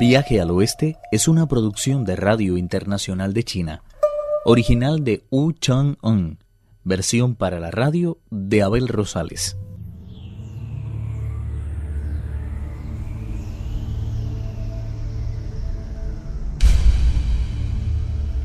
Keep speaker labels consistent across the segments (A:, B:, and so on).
A: Viaje al Oeste es una producción de Radio Internacional de China, original de Wu Chang-un, versión para la radio de Abel Rosales.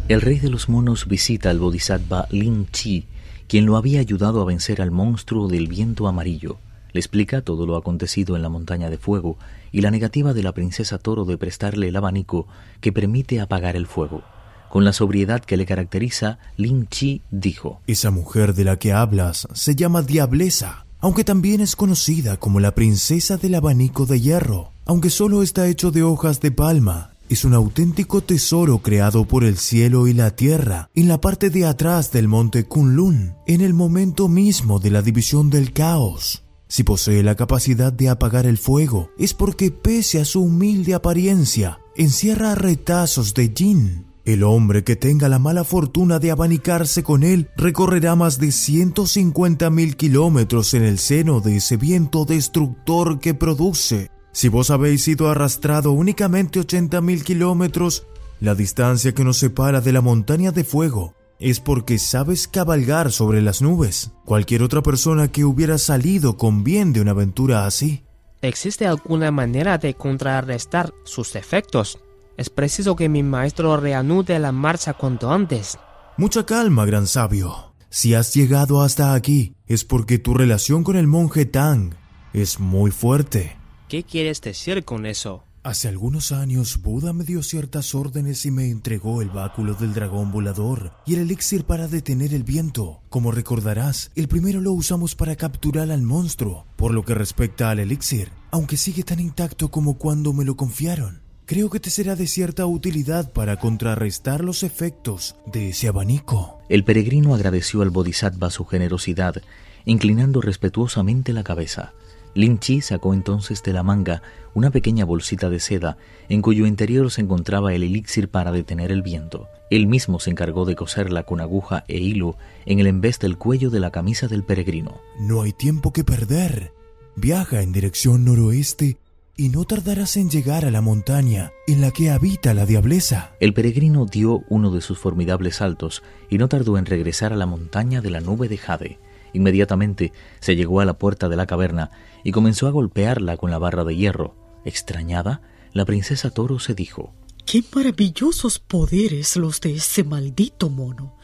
A: El rey de los monos visita al bodhisattva Lin Chi, quien lo había ayudado a vencer al monstruo del viento amarillo. Le explica todo lo acontecido en la montaña de fuego y la negativa de la princesa Toro de prestarle el abanico que permite apagar el fuego. Con la sobriedad que le caracteriza, Lin Chi dijo,
B: Esa mujer de la que hablas se llama Diablesa, aunque también es conocida como la princesa del abanico de hierro. Aunque solo está hecho de hojas de palma, es un auténtico tesoro creado por el cielo y la tierra en la parte de atrás del monte Kunlun, en el momento mismo de la división del caos. Si posee la capacidad de apagar el fuego, es porque pese a su humilde apariencia, encierra retazos de Jin. El hombre que tenga la mala fortuna de abanicarse con él recorrerá más de 150 mil kilómetros en el seno de ese viento destructor que produce. Si vos habéis sido arrastrado únicamente 80 mil kilómetros, la distancia que nos separa de la montaña de fuego es porque sabes cabalgar sobre las nubes. Cualquier otra persona que hubiera salido con bien de una aventura así.
C: ¿Existe alguna manera de contrarrestar sus efectos? Es preciso que mi maestro reanude la marcha cuanto antes.
B: Mucha calma, gran sabio. Si has llegado hasta aquí, es porque tu relación con el monje Tang es muy fuerte.
C: ¿Qué quieres decir con eso?
B: Hace algunos años Buda me dio ciertas órdenes y me entregó el báculo del dragón volador y el elixir para detener el viento. Como recordarás, el primero lo usamos para capturar al monstruo. Por lo que respecta al elixir, aunque sigue tan intacto como cuando me lo confiaron, creo que te será de cierta utilidad para contrarrestar los efectos de ese abanico.
A: El peregrino agradeció al bodhisattva su generosidad, inclinando respetuosamente la cabeza. Lin Chi sacó entonces de la manga una pequeña bolsita de seda en cuyo interior se encontraba el elixir para detener el viento. Él mismo se encargó de coserla con aguja e hilo en el embés del cuello de la camisa del peregrino.
B: No hay tiempo que perder. Viaja en dirección noroeste y no tardarás en llegar a la montaña en la que habita la diableza.
A: El peregrino dio uno de sus formidables saltos y no tardó en regresar a la montaña de la nube de Jade. Inmediatamente se llegó a la puerta de la caverna y comenzó a golpearla con la barra de hierro. Extrañada, la princesa Toro se dijo
D: ¡Qué maravillosos poderes los de ese maldito mono!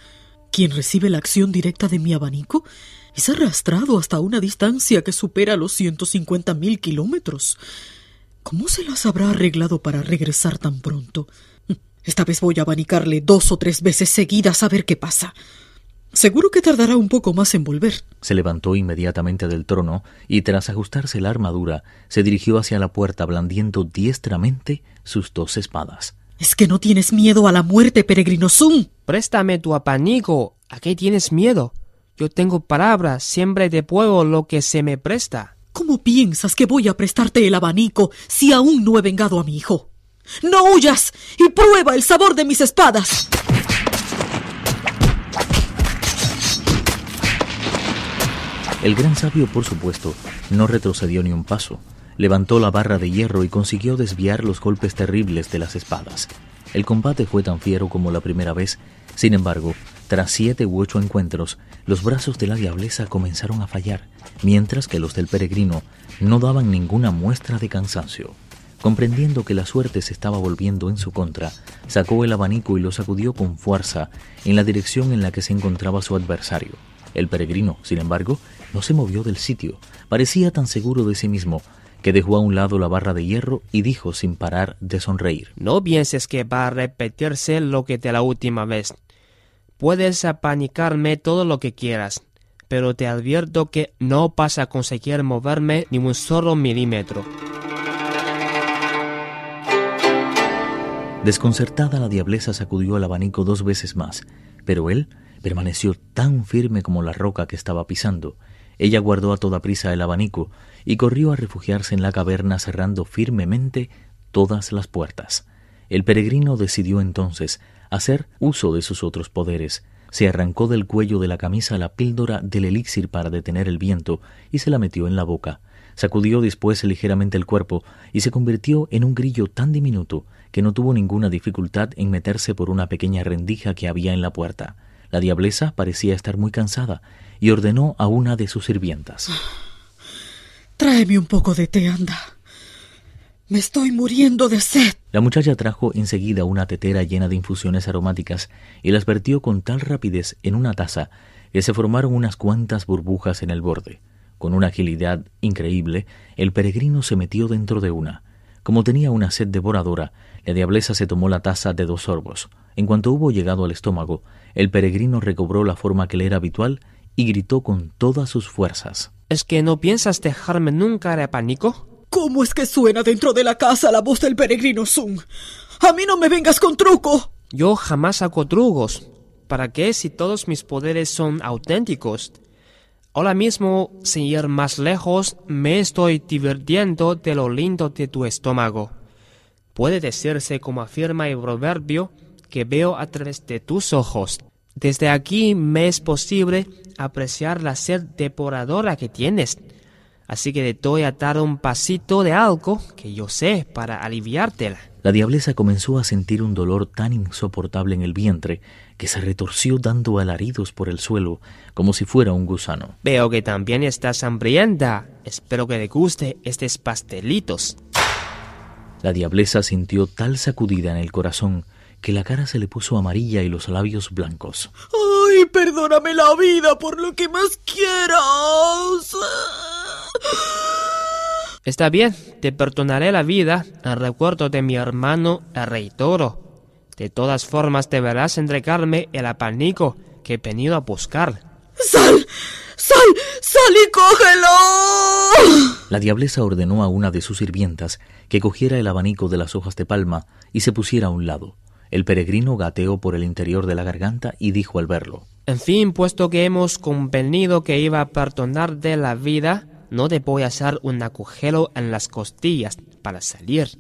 D: Quien recibe la acción directa de mi abanico es arrastrado hasta una distancia que supera los 150 mil kilómetros. ¿Cómo se las habrá arreglado para regresar tan pronto? Esta vez voy a abanicarle dos o tres veces seguidas a ver qué pasa. Seguro que tardará un poco más en volver.
A: Se levantó inmediatamente del trono y tras ajustarse la armadura se dirigió hacia la puerta blandiendo diestramente sus dos espadas.
D: ¿Es que no tienes miedo a la muerte, peregrino Sun?
C: Préstame tu apanico. ¿A qué tienes miedo? Yo tengo palabras, siempre te puedo lo que se me presta.
D: ¿Cómo piensas que voy a prestarte el abanico si aún no he vengado a mi hijo? ¡No huyas! y prueba el sabor de mis espadas.
A: El gran sabio, por supuesto, no retrocedió ni un paso. Levantó la barra de hierro y consiguió desviar los golpes terribles de las espadas. El combate fue tan fiero como la primera vez. Sin embargo, tras siete u ocho encuentros, los brazos de la diableza comenzaron a fallar, mientras que los del peregrino no daban ninguna muestra de cansancio. Comprendiendo que la suerte se estaba volviendo en su contra, sacó el abanico y lo sacudió con fuerza en la dirección en la que se encontraba su adversario. El peregrino, sin embargo, no se movió del sitio. Parecía tan seguro de sí mismo que dejó a un lado la barra de hierro y dijo sin parar de sonreír.
C: No pienses que va a repetirse lo que de la última vez. Puedes apanicarme todo lo que quieras, pero te advierto que no vas a conseguir moverme ni un solo milímetro.
A: Desconcertada la diableza sacudió el abanico dos veces más, pero él permaneció tan firme como la roca que estaba pisando. Ella guardó a toda prisa el abanico y corrió a refugiarse en la caverna cerrando firmemente todas las puertas. El peregrino decidió entonces hacer uso de sus otros poderes. Se arrancó del cuello de la camisa la píldora del elixir para detener el viento y se la metió en la boca. Sacudió después ligeramente el cuerpo y se convirtió en un grillo tan diminuto que no tuvo ninguna dificultad en meterse por una pequeña rendija que había en la puerta. La diablesa parecía estar muy cansada y ordenó a una de sus sirvientas.
D: Tráeme un poco de té, anda. Me estoy muriendo de sed.
A: La muchacha trajo enseguida una tetera llena de infusiones aromáticas y las vertió con tal rapidez en una taza que se formaron unas cuantas burbujas en el borde. Con una agilidad increíble, el peregrino se metió dentro de una. Como tenía una sed devoradora, la diablesa se tomó la taza de dos sorbos. En cuanto hubo llegado al estómago, el peregrino recobró la forma que le era habitual y gritó con todas sus fuerzas.
C: ¿Es que no piensas dejarme nunca de pánico?
D: ¿Cómo es que suena dentro de la casa la voz del peregrino Sun? A mí no me vengas con truco.
C: Yo jamás hago trucos. ¿Para qué si todos mis poderes son auténticos? Ahora mismo, sin ir más lejos, me estoy divirtiendo de lo lindo de tu estómago. Puede decirse, como afirma el proverbio, que veo a través de tus ojos. Desde aquí me es posible apreciar la sed depuradora que tienes. Así que te doy a dar un pasito de algo que yo sé para aliviártela.
A: La diablesa comenzó a sentir un dolor tan insoportable en el vientre que se retorció dando alaridos por el suelo como si fuera un gusano.
C: Veo que también estás hambrienta. Espero que te guste estos pastelitos.
A: La diablesa sintió tal sacudida en el corazón que la cara se le puso amarilla y los labios blancos.
D: ¡Ay, perdóname la vida por lo que más quieras!
C: Está bien, te perdonaré la vida en recuerdo de mi hermano el rey toro. De todas formas deberás entregarme el apanico que he venido a buscar.
D: ¡Sal! ¡Sal! ¡Sal y cógelo!
A: La diablesa ordenó a una de sus sirvientas que cogiera el abanico de las hojas de palma y se pusiera a un lado. El peregrino gateó por el interior de la garganta y dijo al verlo
C: En fin, puesto que hemos convenido que iba a perdonar de la vida, no te voy a hacer un agujero en las costillas para salir.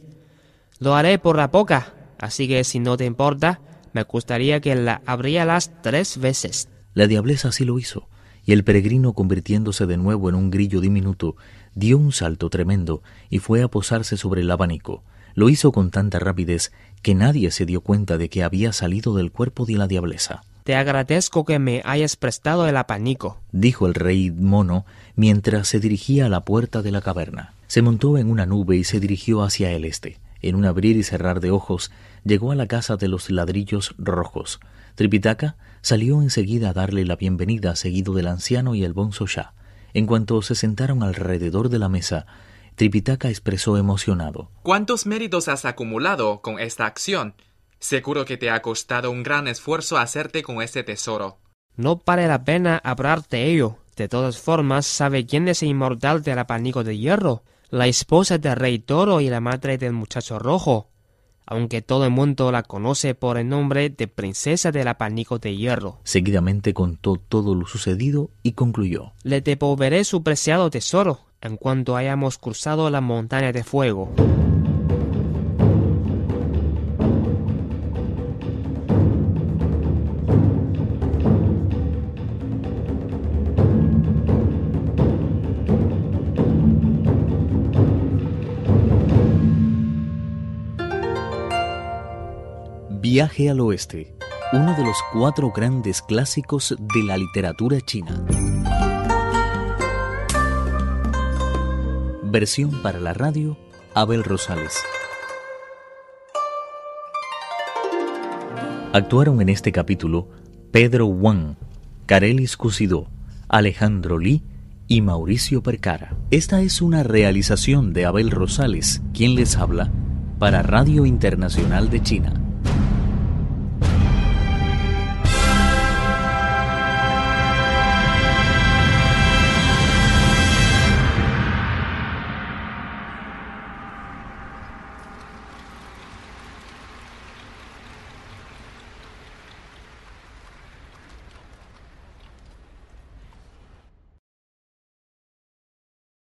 C: Lo haré por la boca, así que si no te importa, me gustaría que la abrieras tres veces.
A: La diablesa así lo hizo, y el peregrino, convirtiéndose de nuevo en un grillo diminuto, dio un salto tremendo y fue a posarse sobre el abanico. Lo hizo con tanta rapidez que nadie se dio cuenta de que había salido del cuerpo de la diablesa.
C: Te agradezco que me hayas prestado el apanico,
A: dijo el rey mono mientras se dirigía a la puerta de la caverna. Se montó en una nube y se dirigió hacia el este. En un abrir y cerrar de ojos, llegó a la casa de los ladrillos rojos. Tripitaka salió enseguida a darle la bienvenida, seguido del anciano y el bonzo Shah. En cuanto se sentaron alrededor de la mesa, Tripitaka expresó emocionado.
E: ¿Cuántos méritos has acumulado con esta acción? Seguro que te ha costado un gran esfuerzo hacerte con ese tesoro.
C: No vale la pena hablar de ello. De todas formas, ¿sabe quién es el inmortal del apanico de hierro? La esposa del rey toro y la madre del muchacho rojo. Aunque todo el mundo la conoce por el nombre de princesa del apanico de hierro.
A: Seguidamente contó todo lo sucedido y concluyó.
C: Le devolveré su preciado tesoro en cuanto hayamos cruzado la montaña de fuego.
A: Viaje al Oeste, uno de los cuatro grandes clásicos de la literatura china. Versión para la radio, Abel Rosales. Actuaron en este capítulo Pedro Wang, Carelis Cusidó, Alejandro Lee y Mauricio Percara. Esta es una realización de Abel Rosales, quien les habla, para Radio Internacional de China.